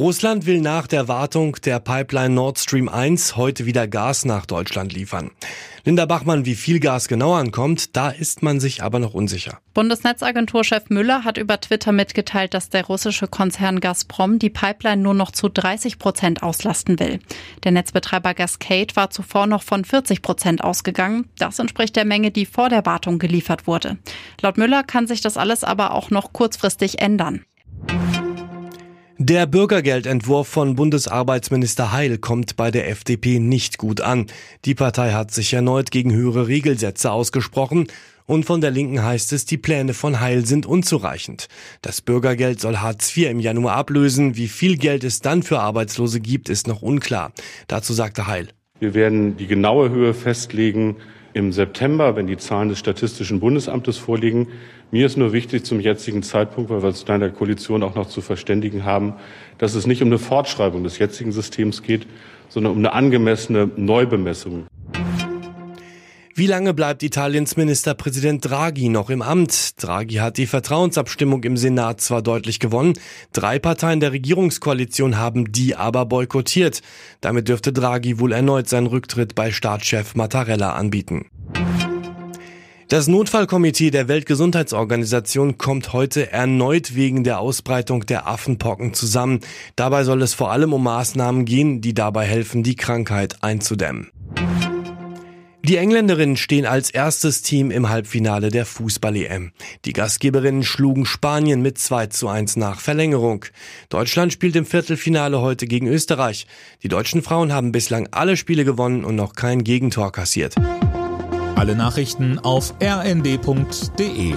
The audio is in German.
Russland will nach der Wartung der Pipeline Nord Stream 1 heute wieder Gas nach Deutschland liefern. Linda Bachmann, wie viel Gas genau ankommt, da ist man sich aber noch unsicher. Bundesnetzagenturchef Müller hat über Twitter mitgeteilt, dass der russische Konzern Gazprom die Pipeline nur noch zu 30 Prozent auslasten will. Der Netzbetreiber Gascade war zuvor noch von 40 Prozent ausgegangen. Das entspricht der Menge, die vor der Wartung geliefert wurde. Laut Müller kann sich das alles aber auch noch kurzfristig ändern. Der Bürgergeldentwurf von Bundesarbeitsminister Heil kommt bei der FDP nicht gut an. Die Partei hat sich erneut gegen höhere Regelsätze ausgesprochen und von der Linken heißt es, die Pläne von Heil sind unzureichend. Das Bürgergeld soll Hartz IV im Januar ablösen. Wie viel Geld es dann für Arbeitslose gibt, ist noch unklar. Dazu sagte Heil. Wir werden die genaue Höhe festlegen im September, wenn die Zahlen des Statistischen Bundesamtes vorliegen. Mir ist nur wichtig zum jetzigen Zeitpunkt, weil wir uns in der Koalition auch noch zu verständigen haben, dass es nicht um eine Fortschreibung des jetzigen Systems geht, sondern um eine angemessene Neubemessung. Wie lange bleibt Italiens Ministerpräsident Draghi noch im Amt? Draghi hat die Vertrauensabstimmung im Senat zwar deutlich gewonnen, drei Parteien der Regierungskoalition haben die aber boykottiert. Damit dürfte Draghi wohl erneut seinen Rücktritt bei Staatschef Mattarella anbieten. Das Notfallkomitee der Weltgesundheitsorganisation kommt heute erneut wegen der Ausbreitung der Affenpocken zusammen. Dabei soll es vor allem um Maßnahmen gehen, die dabei helfen, die Krankheit einzudämmen. Die Engländerinnen stehen als erstes Team im Halbfinale der Fußball-EM. Die Gastgeberinnen schlugen Spanien mit 2 zu 1 nach Verlängerung. Deutschland spielt im Viertelfinale heute gegen Österreich. Die deutschen Frauen haben bislang alle Spiele gewonnen und noch kein Gegentor kassiert. Alle Nachrichten auf rnd.de